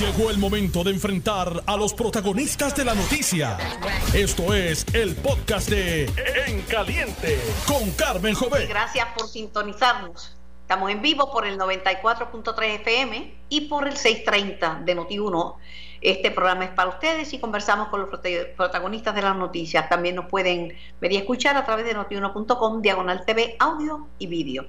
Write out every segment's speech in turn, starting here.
Llegó el momento de enfrentar a los protagonistas de la noticia. Esto es el podcast de En Caliente con Carmen Jovet. Gracias por sintonizarnos. Estamos en vivo por el 94.3 FM y por el 630 de Noti1. Este programa es para ustedes y conversamos con los protagonistas de las noticias. También nos pueden ver y escuchar a través de notiuno.com, diagonal TV, audio y vídeo.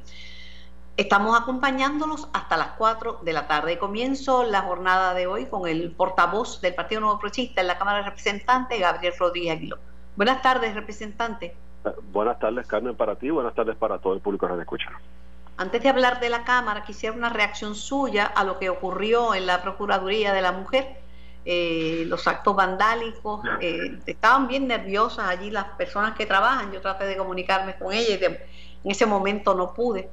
Estamos acompañándolos hasta las 4 de la tarde. Comienzo la jornada de hoy con el portavoz del Partido Nuevo Progresista en la Cámara de Representantes, Gabriel Rodríguez Aguiló. Buenas tardes, representante. Eh, buenas tardes, Carmen, para ti. Buenas tardes para todo el público que nos escucha. Antes de hablar de la Cámara, quisiera una reacción suya a lo que ocurrió en la Procuraduría de la Mujer. Eh, los actos vandálicos, eh, estaban bien nerviosas allí las personas que trabajan. Yo traté de comunicarme con ellas y en ese momento no pude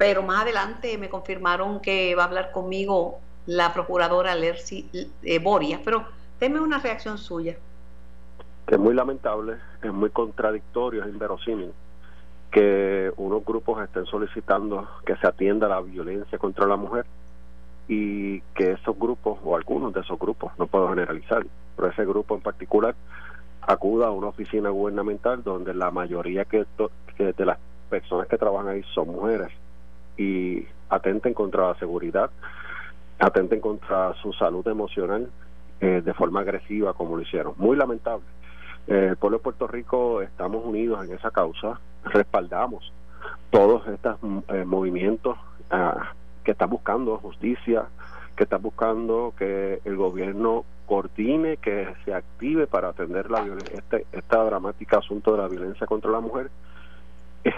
pero más adelante me confirmaron que va a hablar conmigo la procuradora Lercy eh, Boria, pero deme una reacción suya. Es muy lamentable, es muy contradictorio, es inverosímil que unos grupos estén solicitando que se atienda la violencia contra la mujer y que esos grupos o algunos de esos grupos, no puedo generalizar, pero ese grupo en particular acuda a una oficina gubernamental donde la mayoría que de las personas que trabajan ahí son mujeres y atenten contra la seguridad, atenten contra su salud emocional eh, de forma agresiva como lo hicieron. Muy lamentable. Eh, el pueblo de Puerto Rico estamos unidos en esa causa, respaldamos todos estos eh, movimientos ah, que están buscando justicia, que están buscando que el gobierno coordine, que se active para atender la este, esta dramática asunto de la violencia contra la mujer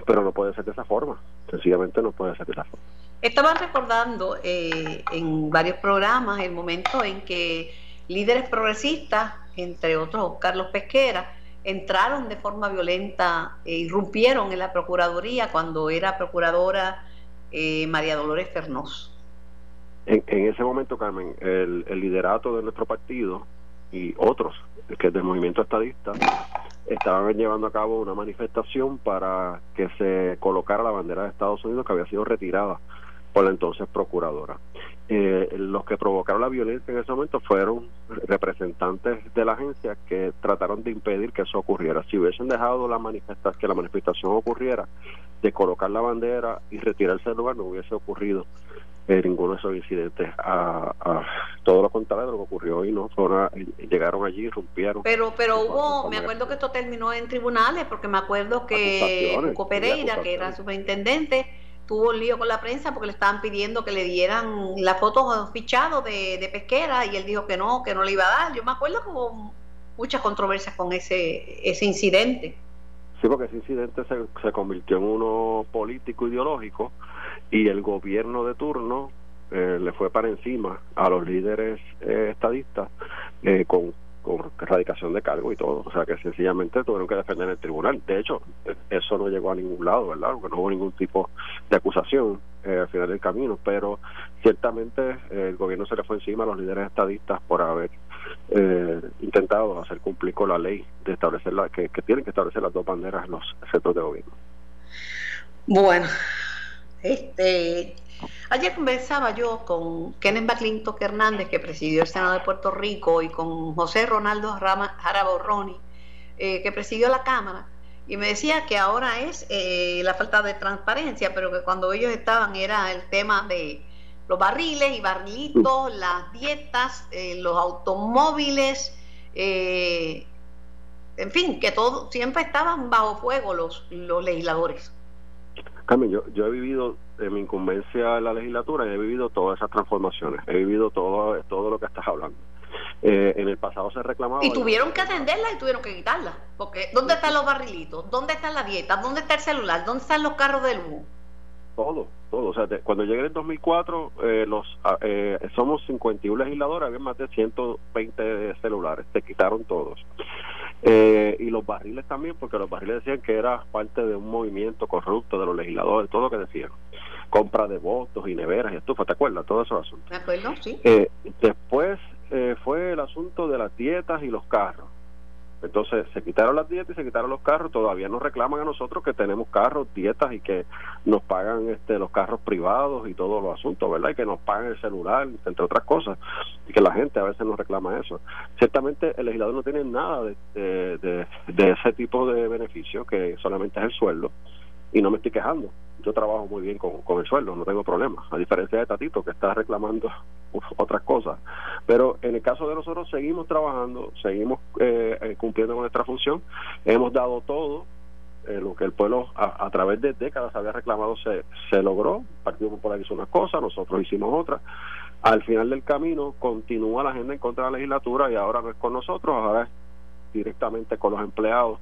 pero no puede ser de esa forma, sencillamente no puede ser de esa forma. Estaban recordando eh, en varios programas el momento en que líderes progresistas, entre otros Carlos Pesquera, entraron de forma violenta e irrumpieron en la Procuraduría cuando era procuradora eh, María Dolores Fernós. En, ese momento, Carmen, el, el liderato de nuestro partido y otros, que es del movimiento estadista, estaban llevando a cabo una manifestación para que se colocara la bandera de Estados Unidos que había sido retirada por la entonces procuradora. Eh, los que provocaron la violencia en ese momento fueron representantes de la agencia que trataron de impedir que eso ocurriera. Si hubiesen dejado la manifestación, que la manifestación ocurriera, de colocar la bandera y retirarse del lugar, no hubiese ocurrido eh, ninguno de esos incidentes. A, todo lo contrario de lo que ocurrió hoy, ¿no? llegaron allí, rompieron. Pero pero hubo, me acuerdo que esto terminó en tribunales, porque me acuerdo que Hugo Pereira, que era superintendente, tuvo un lío con la prensa porque le estaban pidiendo que le dieran las fotos fichados de, de pesquera y él dijo que no, que no le iba a dar. Yo me acuerdo que hubo muchas controversias con ese, ese incidente. Sí, porque ese incidente se, se convirtió en uno político ideológico y el gobierno de turno eh, le fue para encima a los líderes eh, estadistas eh, con, con erradicación de cargo y todo. O sea que sencillamente tuvieron que defender el tribunal. De hecho, eso no llegó a ningún lado, ¿verdad? Porque no hubo ningún tipo de acusación al final del camino. Pero ciertamente el gobierno se le fue encima a los líderes estadistas por haber intentado hacer cumplir con la ley de establecer la, que, que tienen que establecer las dos banderas en los centros de gobierno. Bueno, este, ayer conversaba yo con Kenneth McClintock Hernández, que presidió el Senado de Puerto Rico, y con José Ronaldo Jaraborroni, eh, que presidió la Cámara, y me decía que ahora es eh, la falta de transparencia, pero que cuando ellos estaban era el tema de los barriles y barrilitos, las dietas, eh, los automóviles, en fin, que todo siempre estaban bajo fuego los, los legisladores. Carmen, yo, yo he vivido en mi incumbencia en la legislatura, y he vivido todas esas transformaciones, he vivido todo, todo lo que estás hablando. Eh, en el pasado se reclamaba... Y tuvieron que atenderla y tuvieron que quitarla, porque ¿dónde están los barrilitos? ¿Dónde está la dieta? ¿Dónde está el celular? ¿Dónde están los carros del luz? Todo, todo. O sea, cuando llegué en el 2004, eh, los, ah, eh, somos 51 legisladores, había más de 120 celulares, te quitaron todos. Eh, y los barriles también, porque los barriles decían que era parte de un movimiento corrupto de los legisladores, todo lo que decían. Compra de votos y neveras y estufas, ¿te acuerdas? Todos esos asuntos. ¿Me acuerdo? Sí. Eh, después eh, fue el asunto de las dietas y los carros. Entonces se quitaron las dietas y se quitaron los carros, todavía nos reclaman a nosotros que tenemos carros, dietas y que nos pagan este los carros privados y todos los asuntos, ¿verdad? Y que nos pagan el celular, entre otras cosas, y que la gente a veces nos reclama eso. Ciertamente el legislador no tiene nada de, de ese tipo de beneficio, que solamente es el sueldo, y no me estoy quejando yo trabajo muy bien con, con el sueldo, no tengo problema, a diferencia de Tatito que está reclamando otras cosas. Pero en el caso de nosotros seguimos trabajando, seguimos eh, eh, cumpliendo con nuestra función, hemos dado todo, eh, lo que el pueblo a, través de décadas había reclamado se, se logró, el Partido Popular hizo una cosa, nosotros hicimos otra. Al final del camino continúa la agenda en contra de la legislatura y ahora no es con nosotros, ahora es directamente con los empleados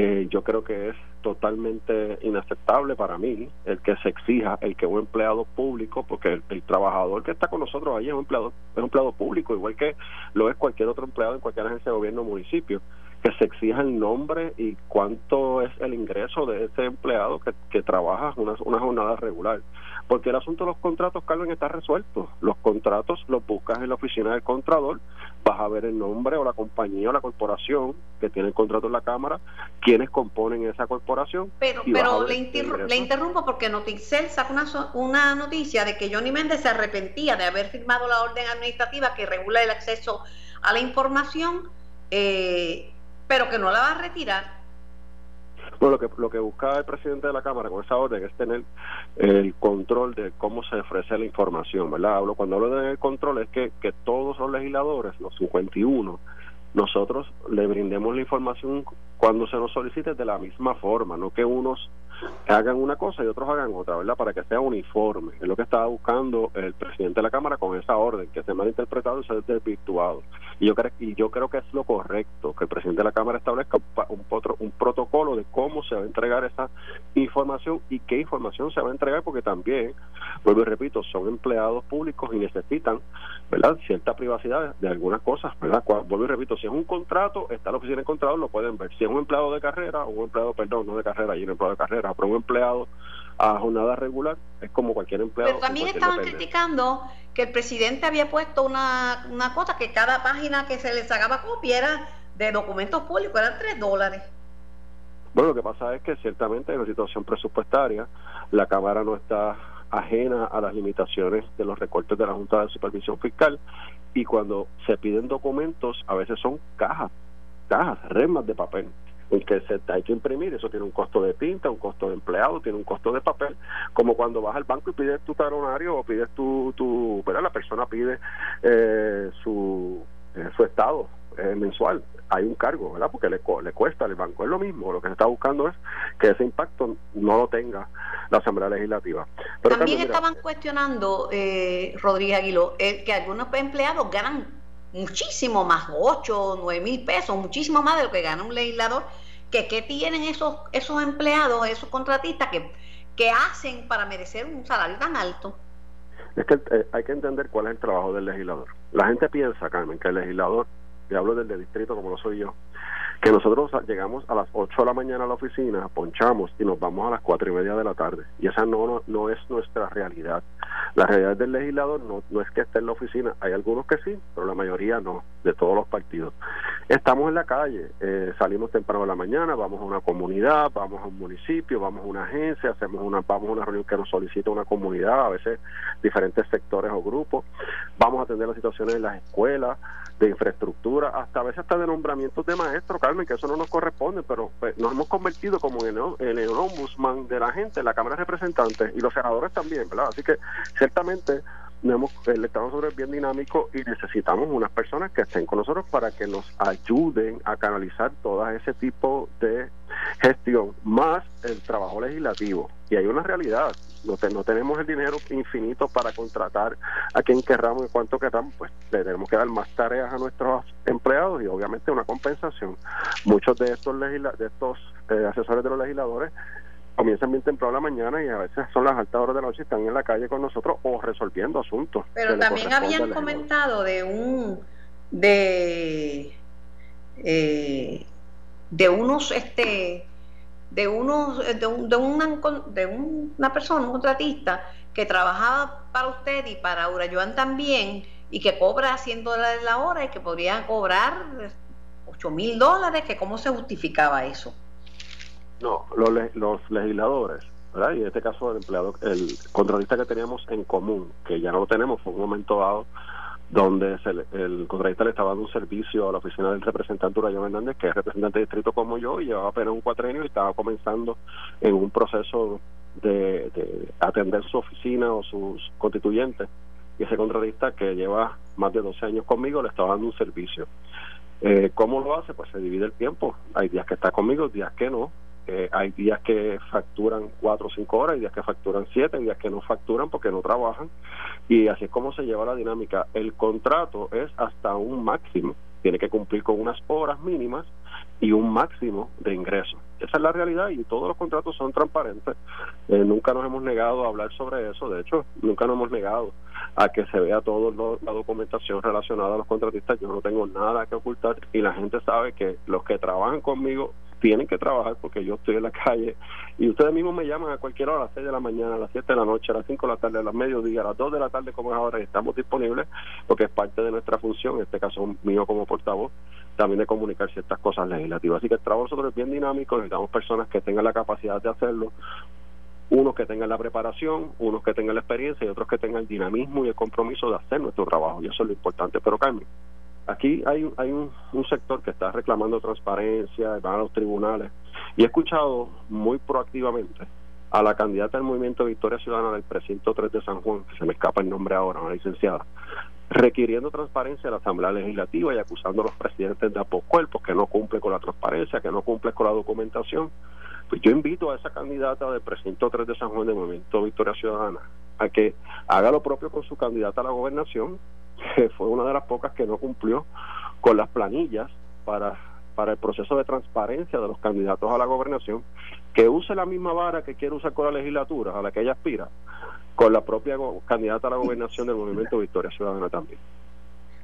eh, yo creo que es totalmente inaceptable para mí el que se exija el que un empleado público, porque el, trabajador que está con nosotros ahí es un empleado, es un empleado público, igual que lo es cualquier otro empleado en cualquier agencia de gobierno o municipio, que se exija el nombre y cuánto es el ingreso de ese empleado que, que trabaja una, una jornada regular. Porque el asunto de los contratos, Carmen, está resuelto. Los contratos los buscas en la oficina del contrador, vas a ver el nombre o la compañía o la corporación que tiene el contrato en la Cámara, quienes componen esa corporación. Pero, pero le, interrumpo porque Noticel saca una, una noticia de que Johnny Méndez se arrepentía de haber firmado la orden administrativa que regula el acceso a la información, eh, pero que no la va a retirar bueno, lo que, lo que buscaba el presidente de la Cámara con esa orden es tener el control de cómo se ofrece la información, ¿verdad? Hablo, cuando hablo de control es que, que todos los legisladores, los 51, nosotros le brindemos la información cuando se nos solicite de la misma forma, no que unos hagan una cosa y otros hagan otra, ¿verdad? Para que sea uniforme. Es lo que estaba buscando el presidente de la Cámara con esa orden, que se malinterpretado y se desvirtuado. Y yo, creo, y yo creo que es lo correcto, que el presidente de la Cámara establezca un, un protocolo de cómo se va a entregar esa información y qué información se va a entregar, porque también, vuelvo y repito, son empleados públicos y necesitan, ¿verdad? Cierta privacidad de algunas cosas, ¿verdad? Vuelvo y repito, si es un contrato, está la oficina de contrato, lo pueden ver. Si es un empleado de carrera, o un empleado, perdón, no de carrera, y un empleado de carrera, pero un empleado a jornada regular es como cualquier empleado. Pero también estaban criticando que el presidente había puesto una, una cosa que cada página que se le sacaba copia era de documentos públicos, eran tres dólares. Bueno, lo que pasa es que ciertamente en la situación presupuestaria la Cámara no está ajena a las limitaciones de los recortes de la Junta de Supervisión Fiscal y cuando se piden documentos a veces son cajas, cajas, remas de papel que se hay que imprimir, eso tiene un costo de tinta, un costo de empleado, tiene un costo de papel, como cuando vas al banco y pides tu talonario o pides tu, tu ¿verdad? la persona pide eh, su, eh, su estado eh, mensual, hay un cargo, ¿verdad? Porque le, le cuesta al banco, es lo mismo, lo que se está buscando es que ese impacto no lo tenga la Asamblea Legislativa. Pero también, estaban cuestionando, eh, Rodríguez Aguiló, que algunos empleados ganan muchísimo más, 8 o 9 mil pesos, muchísimo más de lo que gana un legislador, que qué tienen esos, esos empleados, esos contratistas que, que hacen para merecer un salario tan alto. Es que eh, hay que entender cuál es el trabajo del legislador. La gente piensa, Carmen, que el legislador, y hablo del de distrito como lo soy yo, que nosotros llegamos a las 8 de la mañana a la oficina, ponchamos y nos vamos a las cuatro y media de la tarde. Y esa no, no, es nuestra realidad. La realidad del legislador no, no es que esté en la oficina, hay algunos que sí, pero la mayoría no, de todos los partidos. Estamos en la calle, eh, salimos temprano de la mañana, vamos a una comunidad, vamos a un municipio, vamos a una agencia, hacemos una, vamos a una reunión que nos solicita una comunidad, a veces diferentes sectores o grupos, vamos a atender las situaciones en las escuelas, de infraestructura, hasta a veces hasta de nombramientos de maestros, Carmen, que eso no nos corresponde, pero pues, nos hemos convertido como en el, el ombudsman de la gente, la Cámara de Representantes y los senadores también, ¿verdad? Así que ciertamente hemos, el Estado sobre es bien dinámico y necesitamos unas personas que estén con nosotros para que nos ayuden a canalizar todo ese tipo de gestión, más el trabajo legislativo. Y hay una realidad, no, tenemos el dinero infinito para contratar a quien querramos y cuanto querramos, pues le tenemos que dar más tareas a nuestros empleados y obviamente una compensación. Muchos de estos, de estos eh, asesores de los legisladores comienzan bien temprano la mañana y a veces son las altas horas de la noche y están en la calle con nosotros o resolviendo asuntos. Pero también habían comentado de un de eh, de unos este de unos de, un, de, una, de una persona un contratista que trabajaba para usted y para Urayoan también y que cobra 100 dólares la hora y que podría cobrar 8 mil dólares, que cómo se justificaba eso. No, los, los legisladores, ¿verdad? y en este caso el empleado, el contratista que teníamos en común, que ya no lo tenemos, fue un momento dado donde el contratista le estaba dando un servicio a la oficina del representante Urayo Hernández, que es representante de distrito como yo, y llevaba apenas un cuatrenio y estaba comenzando en un proceso de, de atender su oficina o sus constituyentes. Y ese contratista que lleva más de 12 años conmigo le estaba dando un servicio. Eh, ¿Cómo lo hace? Pues se divide el tiempo. Hay días que está conmigo, días que no. Eh, hay días que facturan cuatro o cinco horas, hay días que facturan siete, hay días que no facturan porque no trabajan. Y así es como se lleva la dinámica. El contrato es hasta un máximo. Tiene que cumplir con unas horas mínimas y un máximo de ingresos. Esa es la realidad y todos los contratos son transparentes. Eh, nunca nos hemos negado a hablar sobre eso. De hecho, nunca nos hemos negado a que se vea toda la documentación relacionada a los contratistas. Yo no tengo nada que ocultar y la gente sabe que los que trabajan conmigo tienen que trabajar porque yo estoy en la calle y ustedes mismos me llaman a cualquier hora, a las 6 de la mañana, a las 7 de la noche, a las 5 de la tarde, a las mediodía, a las 2 de la tarde como es ahora y estamos disponibles porque es parte de nuestra función, en este caso mío como portavoz, también de comunicar ciertas cosas legislativas. Así que el trabajo nosotros es bien dinámico, necesitamos personas que tengan la capacidad de hacerlo, unos que tengan la preparación, unos que tengan la experiencia y otros que tengan el dinamismo y el compromiso de hacer nuestro trabajo. Y eso es lo importante. Pero Carmen, aquí hay, hay un, sector que está reclamando transparencia, van a los tribunales. Y he escuchado muy proactivamente a la candidata del Movimiento Victoria Ciudadana del precinto 3 de San Juan, que se me escapa el nombre ahora, una licenciada, requiriendo transparencia a la Asamblea Legislativa y acusando a los presidentes de cuerpos que no cumplen con la transparencia, que no cumplen con la documentación. Pues yo invito a esa candidata del precinto 3 de San Juan del Movimiento Victoria Ciudadana a que haga lo propio con su candidata a la gobernación, que fue una de las pocas que no cumplió con las planillas para, para el proceso de transparencia de los candidatos a la gobernación, que use la misma vara que quiere usar con la legislatura, a la que ella aspira, con la propia candidata a la gobernación del Movimiento Victoria Ciudadana también.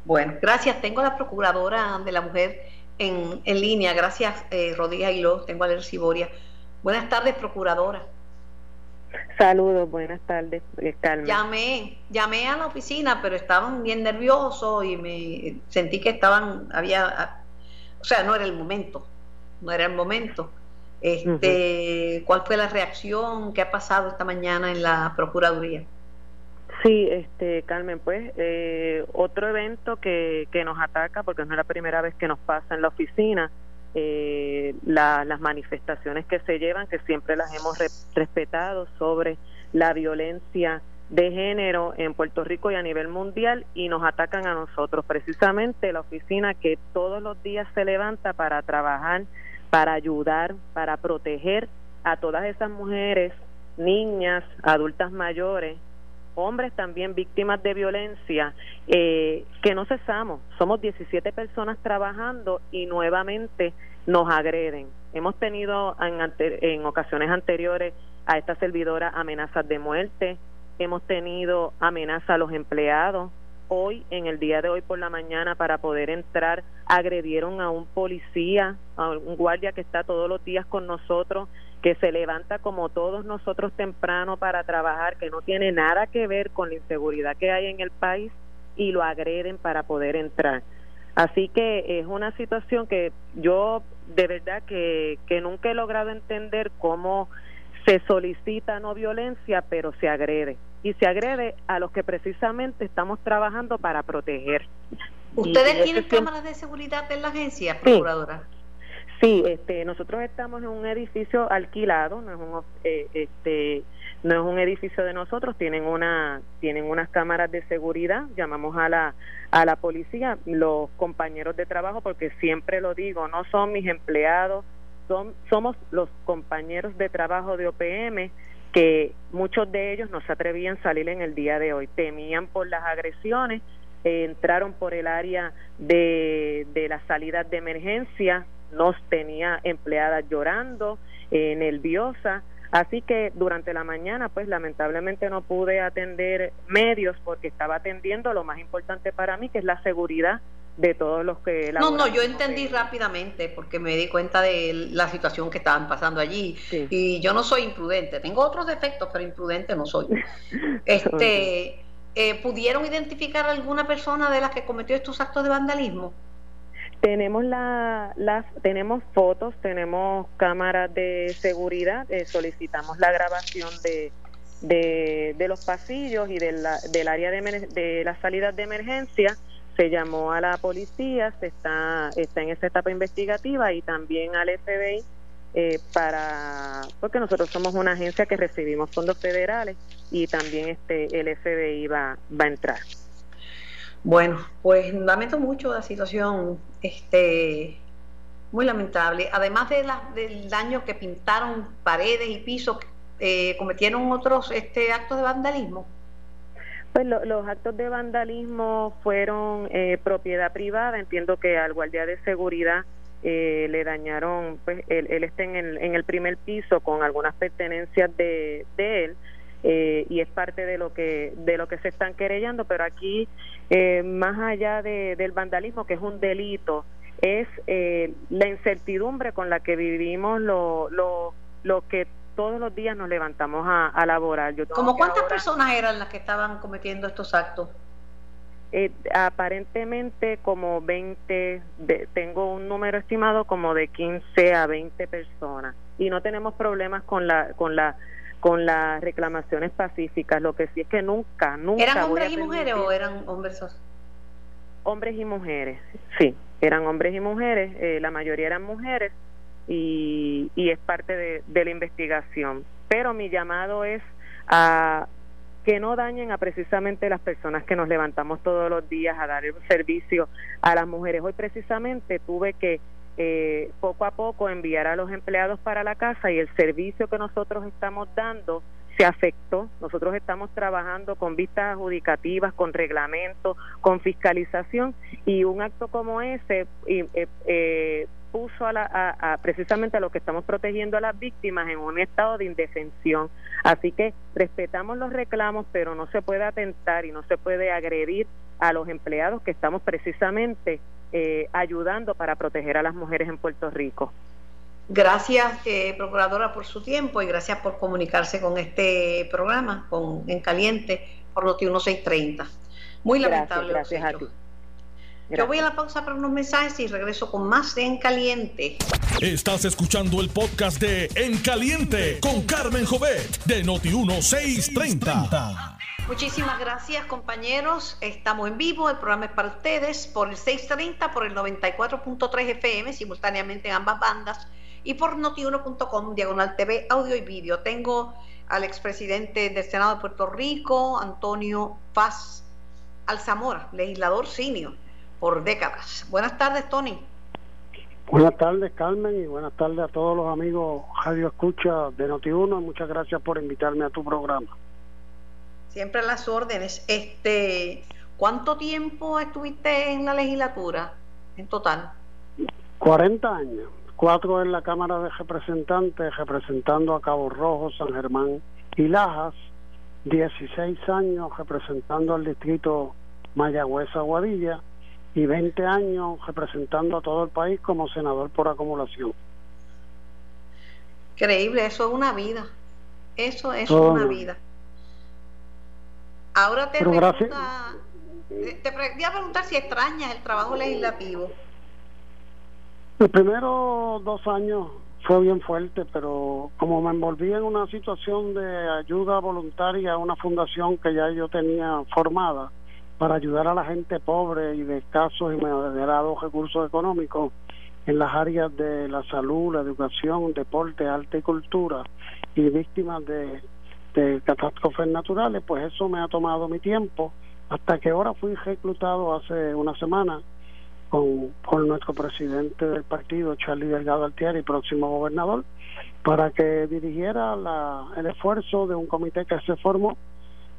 Bueno, gracias. Tengo a la Procuradora de la Mujer en, en línea. Gracias, eh, Rodríguez Aguiló. Tengo a Ler Ciboria. Buenas tardes, procuradora. Saludos, buenas tardes, eh, Carmen. Llamé, llamé a la oficina, pero estaban bien nerviosos y me sentí que estaban, había, o sea, no era el momento, no era el momento. Este, ¿Cuál fue la reacción? ¿Qué ha pasado esta mañana en la Procuraduría? Sí, este, Carmen, pues eh, otro evento que, que nos ataca, porque no es la primera vez que nos pasa en la oficina, eh, las manifestaciones que se llevan, que siempre las hemos respetado sobre la violencia de género en Puerto Rico y a nivel mundial y nos atacan a nosotros, precisamente la oficina que todos los días se levanta para trabajar, para ayudar, para proteger a todas esas mujeres, niñas, adultas mayores hombres también víctimas de violencia, eh, que no cesamos. Somos 17 personas trabajando y nuevamente nos agreden. Hemos tenido en, en ocasiones anteriores a esta servidora amenazas de muerte, hemos tenido amenazas a los empleados. Hoy, en el día de hoy por la mañana, para poder entrar, agredieron a un policía, a un guardia que está todos los días con nosotros que se levanta como todos nosotros temprano para trabajar, que no tiene nada que ver con la inseguridad que hay en el país y lo agreden para poder entrar. Así que es una situación que yo de verdad que, que nunca he logrado entender cómo se solicita no violencia, pero se agrede. Y se agrede a los que precisamente estamos trabajando para proteger. ¿Ustedes tienen cámaras de seguridad en la agencia, procuradora? Sí, este, nosotros estamos en un edificio alquilado, no es un, eh, este, no es un edificio de nosotros, tienen una, tienen unas cámaras de seguridad, llamamos a la, a la policía, los compañeros de trabajo, porque siempre lo digo, no son mis empleados, son, somos los compañeros de trabajo de OPM que muchos de ellos no se atrevían a salir en el día de hoy, temían por las agresiones, entraron por el área de, de las salidas de emergencia, nos tenía empleadas llorando, eh, nerviosa. Así que durante la mañana, pues lamentablemente no pude atender medios porque estaba atendiendo lo más importante para mí, que es la seguridad de todos los que... No, no, yo entendí rápidamente porque me di cuenta de la situación que estaban pasando allí. Y yo no soy imprudente, tengo otros defectos, pero imprudente no soy. este, eh, ¿Pudieron identificar a alguna persona de las que cometió estos actos de vandalismo? Tenemos la, tenemos fotos, tenemos cámaras de seguridad, eh, solicitamos la grabación de, de, los pasillos y de del área de, de las salidas de emergencia. Se llamó a la policía, se está, está en esa etapa investigativa y también al FBI eh, para porque nosotros somos una agencia que recibimos fondos federales y también este el FBI va, va a entrar. Bueno, pues lamento mucho la situación, este, muy lamentable. Además de la, del daño que pintaron paredes y pisos, eh, cometieron otros este, actos de vandalismo. Pues los actos de vandalismo fueron eh, propiedad privada. Entiendo que al guardia de seguridad eh, le dañaron, pues él, él está en el, en el primer piso con algunas pertenencias de, de él eh, y es parte de lo que de lo que se están querellando pero aquí eh, más allá de, del vandalismo que es un delito es eh, la incertidumbre con la que vivimos lo, lo, lo que todos los días nos levantamos a, a laborar. Yo ¿Como cuántas personas eran las que estaban cometiendo estos actos? Eh, aparentemente como 20, de, tengo un número estimado como de 15 a 20 personas y no tenemos problemas con la con la con las reclamaciones pacíficas. Lo que sí es que nunca, nunca. ¿Eran hombres y mujeres o eran hombres? Hombres y mujeres, sí, eran hombres y mujeres, eh, la mayoría eran mujeres y, y es parte de, de la investigación. Pero mi llamado es a que no dañen a precisamente las personas que nos levantamos todos los días a dar un servicio a las mujeres. Hoy precisamente tuve que eh, poco a poco enviar a los empleados para la casa y el servicio que nosotros estamos dando se afectó. Nosotros estamos trabajando con vistas adjudicativas, con reglamento, con fiscalización y un acto como ese eh, eh, puso a, la, a, precisamente a lo que estamos protegiendo a las víctimas en un estado de indefensión. Así que respetamos los reclamos, pero no se puede atentar y no se puede agredir a los empleados que estamos precisamente eh, ayudando para proteger a las mujeres en Puerto Rico. Gracias, eh, Procuradora, por su tiempo y gracias por comunicarse con este programa, con En Caliente, por Noti 1630. Muy lamentable. Gracias, gracias a ti. Yo voy a la pausa para unos mensajes y regreso con más de En Caliente. Estás escuchando el podcast de En Caliente con Carmen Jovet de Noti 1630. Muchísimas gracias compañeros, estamos en vivo, el programa es para ustedes por el 630, por el 94.3 FM, simultáneamente en ambas bandas, y por notiuno.com, diagonal TV, audio y vídeo. Tengo al expresidente del Senado de Puerto Rico, Antonio Paz Alzamora, legislador senior por décadas. Buenas tardes, Tony. Buenas tardes, Carmen, y buenas tardes a todos los amigos Radio Escucha de Noti1. Muchas gracias por invitarme a tu programa. Siempre a las órdenes. Este, ¿Cuánto tiempo estuviste en la legislatura en total? 40 años. Cuatro en la Cámara de Representantes, representando a Cabo Rojo, San Germán y Lajas. 16 años representando al distrito Mayagüez-Aguadilla y 20 años representando a todo el país como senador por acumulación. Increíble, eso es una vida. Eso es una vida. Ahora te, pregunta, te, voy a preguntar si extrañas el trabajo legislativo. Los primeros dos años fue bien fuerte, pero como me envolví en una situación de ayuda voluntaria a una fundación que ya yo tenía formada para ayudar a la gente pobre y de escasos y moderados recursos económicos en las áreas de la salud, la educación, deporte, arte y cultura y víctimas de catástrofes naturales, pues eso me ha tomado mi tiempo, hasta que ahora fui reclutado hace una semana con, con nuestro presidente del partido, Charlie Delgado Altieri, próximo gobernador, para que dirigiera la, el esfuerzo de un comité que se formó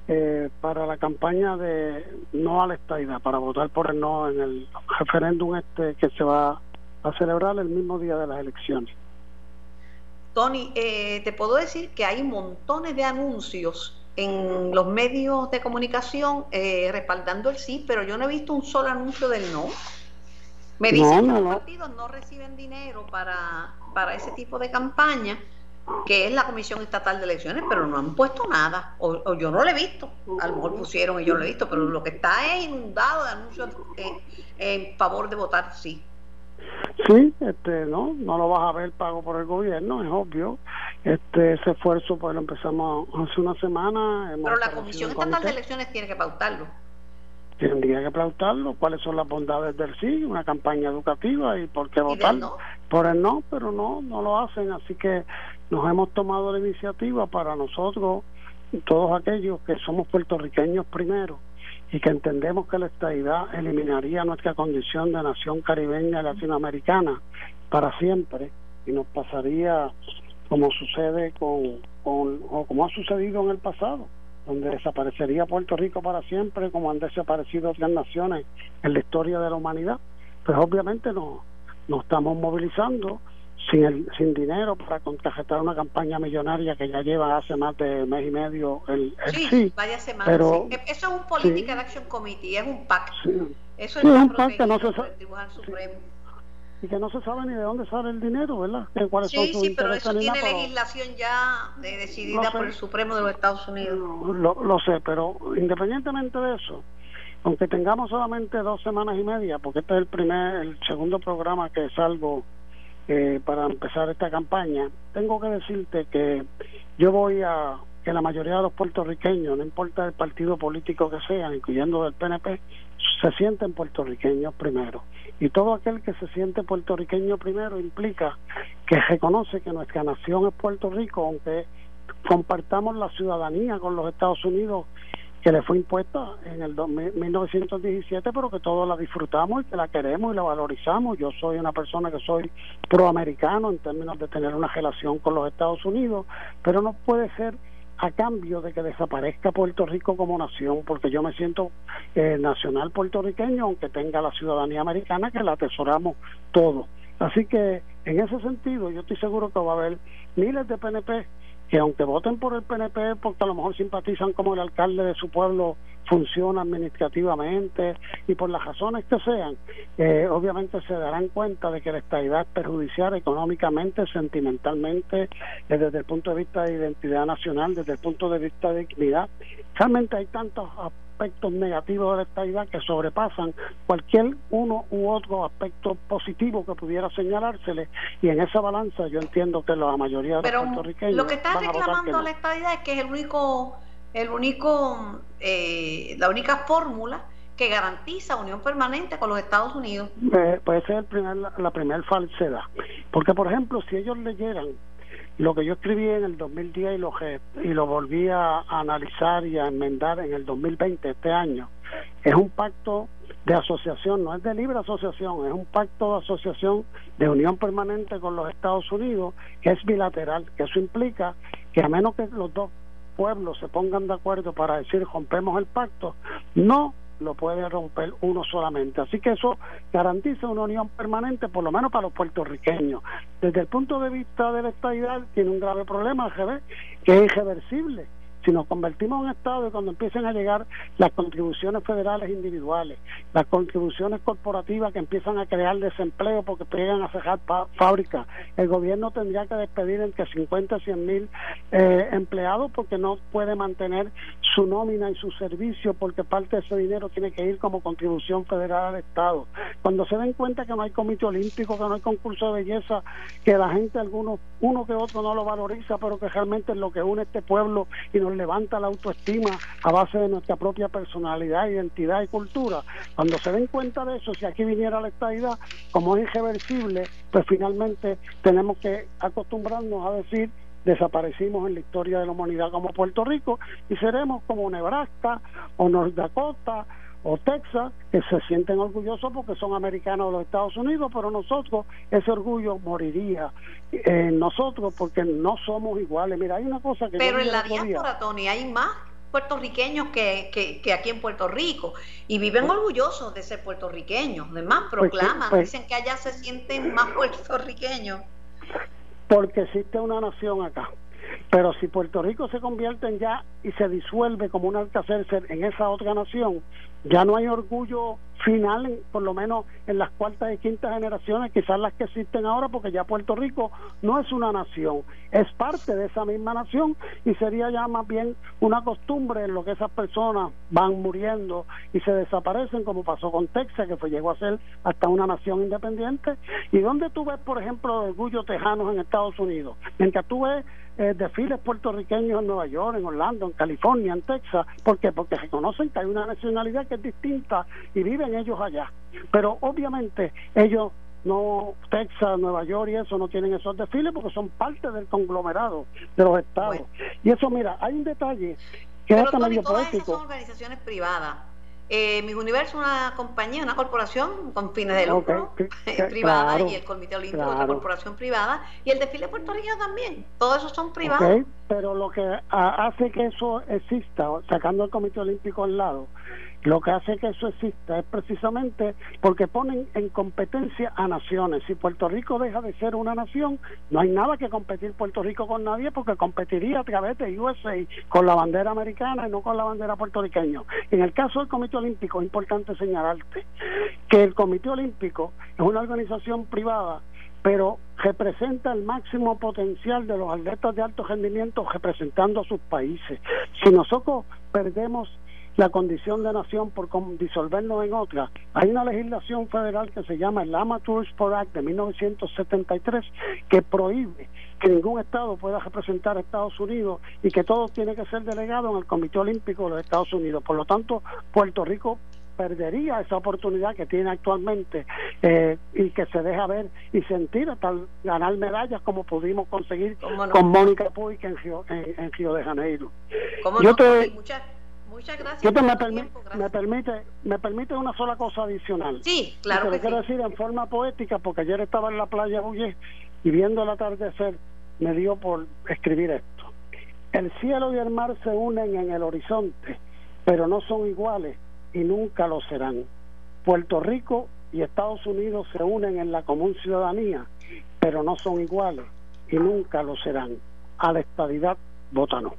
eh, para la campaña de no a la estadidad, para votar por el no en el referéndum este que se va a celebrar el mismo día de las elecciones. Tony, eh, te puedo decir que hay montones de anuncios en los medios de comunicación eh, respaldando el sí, pero yo no he visto un solo anuncio del no. Me dicen que los partidos no reciben dinero para, para ese tipo de campaña, que es la Comisión Estatal de Elecciones, pero no han puesto nada, o, yo no lo he visto. A lo mejor pusieron y yo lo he visto, pero lo que está es inundado de anuncios en favor de votar sí. Sí, este, no, no lo vas a ver pago por el gobierno, es obvio. Este, ese esfuerzo pues lo empezamos hace una semana. Pero la Comisión Estatal de Elecciones tiene que pautarlo. Tendría que pautarlo, cuáles son las bondades del sí, una campaña educativa y por qué votar. Por el no, pero no, no lo hacen, así que nos hemos tomado la iniciativa para nosotros, todos aquellos que somos puertorriqueños primero, y que entendemos que la estadidad eliminaría nuestra condición de nación caribeña latinoamericana para siempre y nos pasaría como sucede con, con o como ha sucedido en el pasado donde desaparecería Puerto Rico para siempre como han desaparecido otras naciones en la historia de la humanidad. Pues obviamente no nos estamos movilizando sin el, sin dinero para contrajetar una campaña millonaria que ya lleva hace más de mes y medio el, sí, sí pero eso es un Political Action Committee es un PAC. Eso es, un PAC que no se sabe y que no se sabe ni de dónde sale el dinero, ¿verdad? sí, sí, pero eso tiene legislación ya decidida por el Supremo de los Estados Unidos. Lo, lo sé, pero independientemente de eso, aunque tengamos solamente dos semanas y media, porque este es el primer, el segundo programa que salgo eh, para empezar esta campaña, tengo que decirte que yo voy a que la mayoría de los puertorriqueños, no importa el partido político que sean, incluyendo del PNP, se sienten puertorriqueños primero. Y todo aquel que se siente puertorriqueño primero implica que reconoce que nuestra nación es Puerto Rico, aunque compartamos la ciudadanía con los Estados Unidos que le fue impuesta en el 1917, pero que todos la disfrutamos y que la queremos y la valorizamos. Yo soy una persona que soy proamericano en términos de tener una relación con los Estados Unidos, pero no puede ser a cambio de que desaparezca Puerto Rico como nación, porque yo me siento eh, nacional puertorriqueño, aunque tenga la ciudadanía americana, que la atesoramos todo. Así que en ese sentido yo estoy seguro que va a haber miles de PNP que aunque voten por el PNP porque a lo mejor simpatizan como el alcalde de su pueblo funciona administrativamente y por las razones que sean, eh, obviamente se darán cuenta de que la estabilidad es perjudicial económicamente, sentimentalmente, eh, desde el punto de vista de identidad nacional, desde el punto de vista de dignidad. Realmente hay tantos aspectos negativos de la estabilidad que sobrepasan cualquier uno u otro aspecto positivo que pudiera señalársele y en esa balanza yo entiendo que la mayoría de los puertorriqueños lo que está reclamando la estabilidad es que es el único el único eh, la única fórmula que garantiza unión permanente con los Estados Unidos. Eh, puede ser el primer, la primera falsedad. Porque, por ejemplo, si ellos leyeran lo que yo escribí en el 2010 y lo, y lo volví a, analizar y a enmendar en el 2020, este año, es un pacto de asociación, no es de libre asociación, es un pacto de asociación de unión permanente con los Estados Unidos que es bilateral, que eso implica que a menos que los dos pueblos se pongan de acuerdo para decir rompemos el pacto, no lo puede romper uno solamente. Así que eso garantiza una unión permanente, por lo menos para los puertorriqueños. Desde el punto de vista de la estabilidad, tiene un grave problema, que es irreversible si nos convertimos en Estado y cuando empiecen a llegar las contribuciones federales individuales, las contribuciones corporativas que empiezan a crear desempleo porque llegan a cerrar fábricas, el gobierno tendría que despedir entre 50 y 100 mil eh, empleados porque no puede mantener su nómina y su servicio porque parte de ese dinero tiene que ir como contribución federal al Estado. Cuando se den cuenta que no hay comité olímpico, que no hay concurso de belleza, que la gente, algunos, uno que otro no lo valoriza, pero que realmente es lo que une este pueblo y levanta la autoestima a base de nuestra propia personalidad, identidad y cultura. Cuando se den cuenta de eso, si aquí viniera la estadidad, como es irreversible, pues finalmente tenemos que acostumbrarnos a decir desaparecimos en la historia de la humanidad como Puerto Rico y seremos como Nebraska o North Dakota o Texas, que se sienten orgullosos porque son americanos de los Estados Unidos, pero nosotros, ese orgullo moriría en nosotros porque no somos iguales. Mira, hay una cosa que... Pero en la diáspora, Tony, hay más puertorriqueños que, que, aquí en Puerto Rico y viven pues orgullosos de ser puertorriqueños, además pues proclaman, pues dicen que allá se sienten más puertorriqueños. Porque existe una nación acá pero si Puerto Rico se convierte en ya y se disuelve como un Alcacercer en esa otra nación, ya no hay orgullo final, por lo menos en las cuartas y quintas generaciones, quizás las que existen ahora, porque ya Puerto Rico no es una nación, es parte de esa misma nación y sería ya más bien una costumbre en lo que esas personas van muriendo y se desaparecen, como pasó con Texas, que fue, llegó a ser hasta una nación independiente. ¿Y donde tú ves, por ejemplo, orgullo tejanos en Estados Unidos? Mientras tú ves eh, desfiles puertorriqueños en Nueva York, en Orlando, en California, en Texas. ¿Por qué? Porque reconocen que hay una nacionalidad que es distinta y viven ellos allá. Pero obviamente ellos no Texas, Nueva York y eso no tienen esos desfiles porque son parte del conglomerado de los estados. Y eso, mira, hay un detalle que es hasta medio poético. son organizaciones privadas eh, Mi Universo es una compañía, una corporación con fines de lucro privada y el Comité Olímpico es una corporación privada y el desfile puertorriqueño también. Todos esos son privados. pero lo que hace que eso exista, sacando el Comité Olímpico al lado, lo que hace que eso exista es precisamente porque ponen en competencia a naciones. Si Puerto Rico deja de ser una nación, no hay nada que competir Puerto Rico con nadie porque competiría a través de USA con la bandera americana y no con la bandera puertorriqueña. En el caso del Comité Olímpico es importante señalarte que el Comité Olímpico es una organización privada pero representa el máximo potencial de los atletas de alto rendimiento representando a sus países. Si nosotros perdemos la condición de nación por disolvernos en otra. Hay una legislación federal que se llama el Amateur Sport Act de 1973 que prohíbe que ningún Estado pueda representar a Estados Unidos y que todo tiene que ser delegado en el Comité Olímpico de los Estados Unidos. Por lo tanto, Puerto Rico perdería esa oportunidad que tiene actualmente eh, y que se deja ver y sentir hasta ganar medallas como pudimos conseguir con Mónica Puig en Río, en, Río de Janeiro. Yo te, Muchas gracias. me, permite, me permite una sola cosa adicional. Sí, claro. que quiero decir en forma poética, porque ayer estaba en la playa Bulle y viendo el atardecer me dio por escribir esto. El cielo y el mar se unen en el horizonte, pero no son iguales y nunca lo serán. Puerto Rico y Estados Unidos se unen en la común ciudadanía, pero no son iguales y nunca lo serán. A la estadidad, vota no.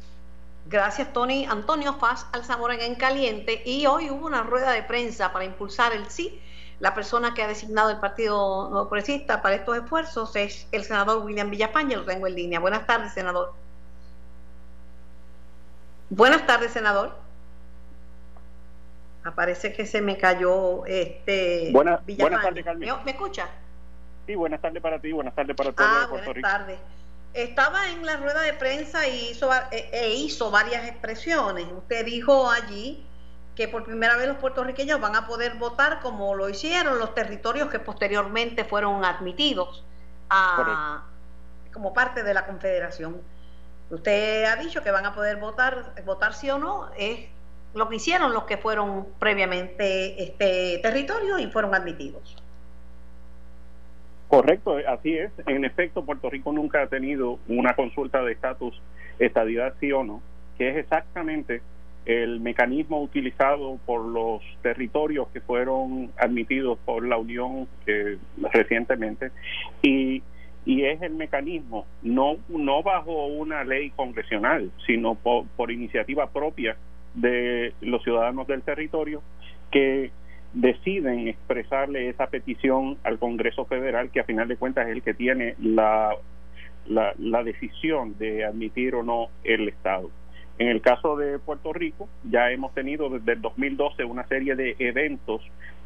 Gracias, Tony. Antonio Faz Alzamora en Caliente. Y hoy hubo una rueda de prensa para impulsar el sí. La persona que ha designado el Partido Nuevo Progresista para estos esfuerzos es el senador William Villapaña. Lo tengo en línea. Buenas tardes, senador. Buenas tardes, senador. Aparece que se me cayó este buenas tardes, Carmen. ¿Me, escucha? Sí, buenas tardes para ti, buenas tardes para todos. Ah, buenas tardes estaba en la rueda de prensa y hizo, e, e hizo varias expresiones. Usted dijo allí que por primera vez los puertorriqueños van a poder votar como lo hicieron los territorios que posteriormente fueron admitidos como parte de la Confederación. Usted ha dicho que van a poder votar, votar sí o no, es lo que hicieron los que fueron previamente este territorio y fueron admitidos. Correcto, así es. En efecto, Puerto Rico nunca ha tenido una consulta de estatus, estadidad sí o no, que es exactamente el mecanismo utilizado por los territorios que fueron admitidos por la Unión eh, recientemente y, y es el mecanismo no no bajo una ley congresional sino por, por iniciativa propia de los ciudadanos del territorio que deciden expresarle esa petición al Congreso Federal, que a final de cuentas es el que tiene la, la, decisión de admitir o no el Estado. En el caso de Puerto Rico, ya hemos tenido desde el 2012 una serie de eventos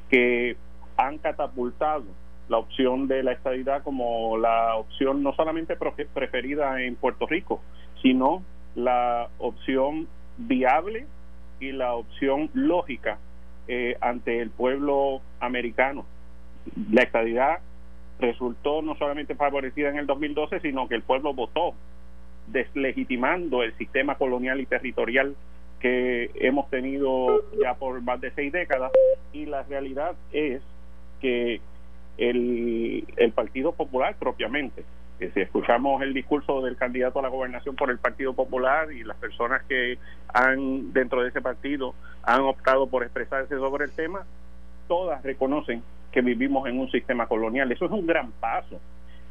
que han catapultado la opción de la estadidad como la opción no solamente preferida en Puerto Rico, sino la opción viable y la opción lógica eh, ante el pueblo americano. La estadidad resultó no solamente favorecida en el 2012, sino que el pueblo votó deslegitimando el sistema colonial y territorial que hemos tenido ya por más de seis décadas y la realidad es que el, el Partido Popular propiamente si escuchamos el discurso del candidato a la gobernación por el Partido Popular y las personas que han dentro de ese partido han optado por expresarse sobre el tema, todas reconocen que vivimos en un sistema colonial. Eso es un gran paso.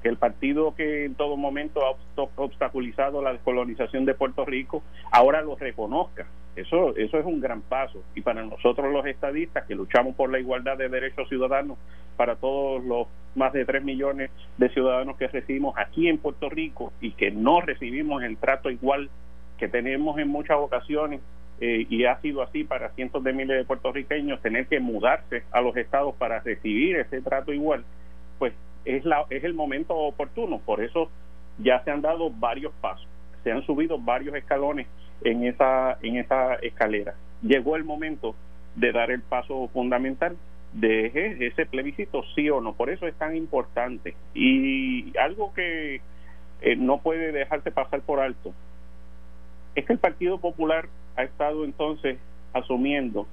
Que el partido que en todo momento ha obstaculizado la descolonización de Puerto Rico ahora lo reconozca. Eso, eso es un gran paso. Y para nosotros los estadistas que luchamos por la igualdad de derechos ciudadanos para todos los más de 3 millones de ciudadanos que recibimos aquí en Puerto Rico y que no recibimos el trato igual que tenemos en muchas ocasiones eh, y ha sido así para cientos de miles de puertorriqueños tener que mudarse a los estados para recibir ese trato igual, es, la, es el momento oportuno. Por eso ya se han dado varios pasos, se han subido varios escalones en esa, en esa escalera. Llegó el momento de dar el paso fundamental de ese plebiscito, sí o no. Por eso es tan importante. Y algo que eh, no puede dejarse pasar por alto es que el Partido Popular ha estado entonces asumiendo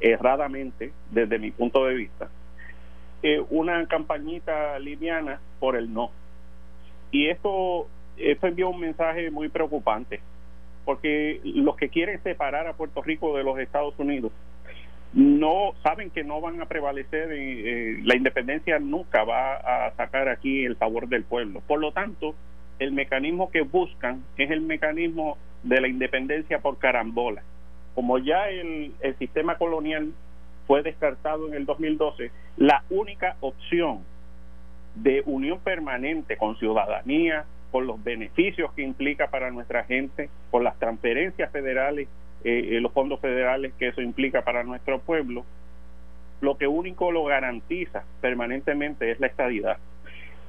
erradamente, desde mi punto de vista, eh, una campañita liviana por el no. Y esto, esto envió un mensaje muy preocupante, porque los que quieren separar a Puerto Rico de los Estados Unidos no saben que no van a prevalecer, eh, la independencia nunca va a sacar aquí el favor del pueblo. Por lo tanto, el mecanismo que buscan es el mecanismo de la independencia por carambola. Como ya el, el sistema colonial fue descartado en el 2012, la única opción de unión permanente con ciudadanía, con los beneficios que implica para nuestra gente, con las transferencias federales, eh, eh, los fondos federales que eso implica para nuestro pueblo, lo que único lo garantiza permanentemente es la estabilidad.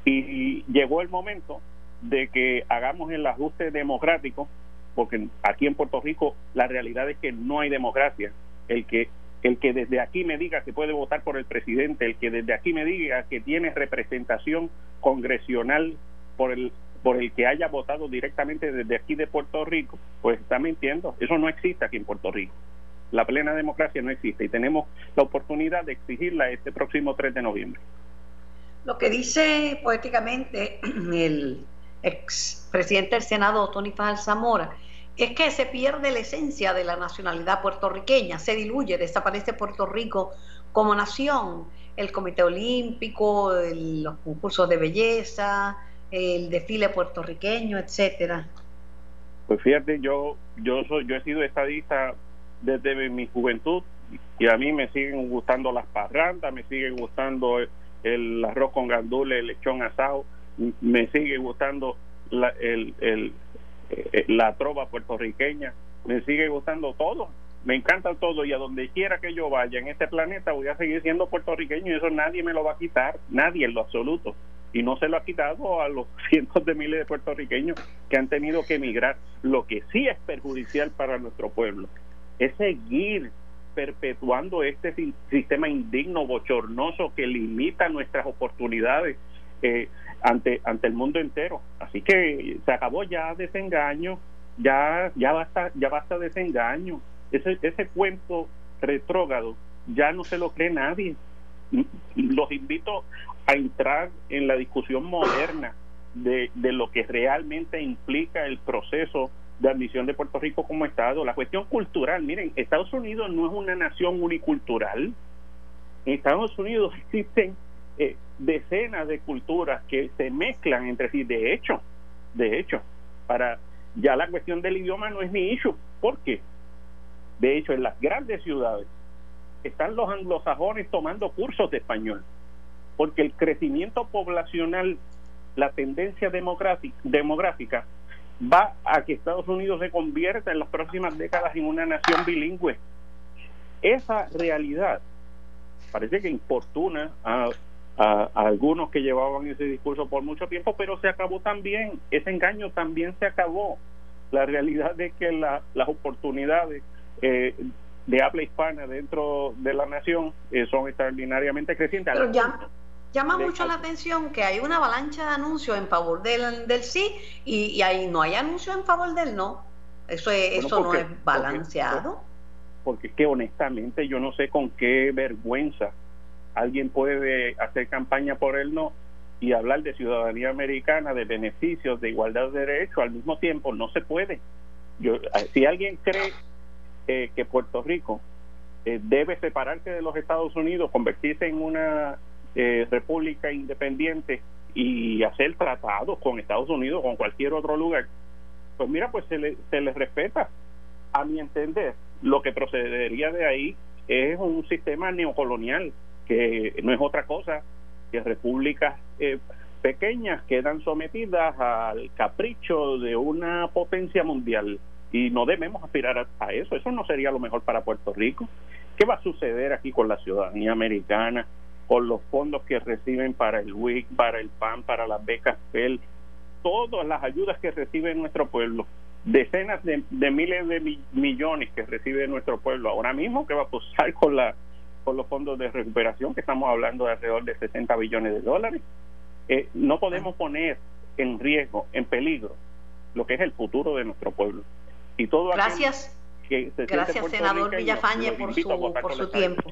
y llegó el momento de que hagamos el ajuste democrático, porque aquí en Puerto Rico la realidad es que no hay democracia. El que el que desde aquí me diga que puede votar por el presidente, el que desde aquí me diga que tiene representación congresional por el por el que haya votado directamente desde aquí de Puerto Rico, pues está mintiendo. Eso no existe aquí en Puerto Rico. La plena democracia no existe y tenemos la oportunidad de exigirla este próximo 3 de noviembre. Lo que dice poéticamente el ex presidente del Senado, Tony Fajal Zamora, es que se pierde la esencia de la nacionalidad puertorriqueña, se diluye, desaparece Puerto Rico como nación, el Comité Olímpico, los concursos de belleza, el desfile puertorriqueño, etcétera. Pues fíjate, yo yo soy yo he sido estadista desde mi juventud y a mí me siguen gustando las parrandas, me siguen gustando el, arroz con gandules, el lechón asado, me sigue gustando la, el, el, eh, la trova puertorriqueña, me sigue gustando todo, me encanta todo y a donde quiera que yo vaya en este planeta voy a seguir siendo puertorriqueño y eso nadie me lo va a quitar, nadie en lo absoluto. Y no se lo ha quitado a los cientos de miles de puertorriqueños que han tenido que emigrar. Lo que sí es perjudicial para nuestro pueblo es seguir perpetuando este sistema indigno, bochornoso que limita nuestras oportunidades eh, ante ante el mundo entero. Así que se acabó ya desengaño, ya ya basta ya basta desengaño. Ese ese cuento retrógrado ya no se lo cree nadie. Los invito a entrar en la discusión moderna de, de lo que realmente implica el proceso de admisión de Puerto Rico como Estado. La cuestión cultural, miren, Estados Unidos no es una nación unicultural. En Estados Unidos existen eh, decenas de culturas que se mezclan entre sí. De hecho, de hecho, para ya la cuestión del idioma no es ni issue. ¿Por qué? De hecho, en las grandes ciudades están los anglosajones tomando cursos de español, porque el crecimiento poblacional, la tendencia demográfica va a que Estados Unidos se convierta en las próximas décadas en una nación bilingüe. Esa realidad parece que importuna a, algunos que llevaban ese discurso por mucho tiempo, pero se acabó también, ese engaño también se acabó. La realidad es que las oportunidades eh, de habla hispana dentro de la nación eh, son extraordinariamente crecientes. Pero ya, llama mucho la atención que hay una avalancha de anuncios en favor del, del sí y, y ahí no hay anuncios en favor del no. Eso, es, eso no es balanceado. Porque, es que honestamente yo no sé con qué vergüenza alguien puede hacer campaña por el no y hablar de ciudadanía americana, de beneficios, de igualdad de derechos al mismo tiempo. No se puede. Yo, si alguien cree eh, que Puerto Rico eh, debe separarse de los Estados Unidos, convertirse en una eh, república independiente y hacer tratados con Estados Unidos con cualquier otro lugar, pues mira, pues se le, se les respeta. A mi entender, lo que procedería de ahí es un sistema neocolonial, que no es otra cosa que repúblicas eh, pequeñas quedan sometidas al capricho de una potencia mundial y no debemos aspirar a, eso. Eso no sería lo mejor para Puerto Rico. ¿Qué va a suceder aquí con la ciudadanía americana, con los fondos que reciben para el WIC, para el PAN, para las becas PEL, todas las ayudas que recibe nuestro pueblo? Decenas de, miles de millones que recibe nuestro pueblo ahora mismo, ¿qué va a pasar con la con los fondos de recuperación, que estamos hablando de alrededor de 60 billones de dólares? Eh, no podemos poner en riesgo, en peligro, lo que es el futuro de nuestro pueblo. Y todo Gracias. Gracias, senador Villafañe, por su, por su tiempo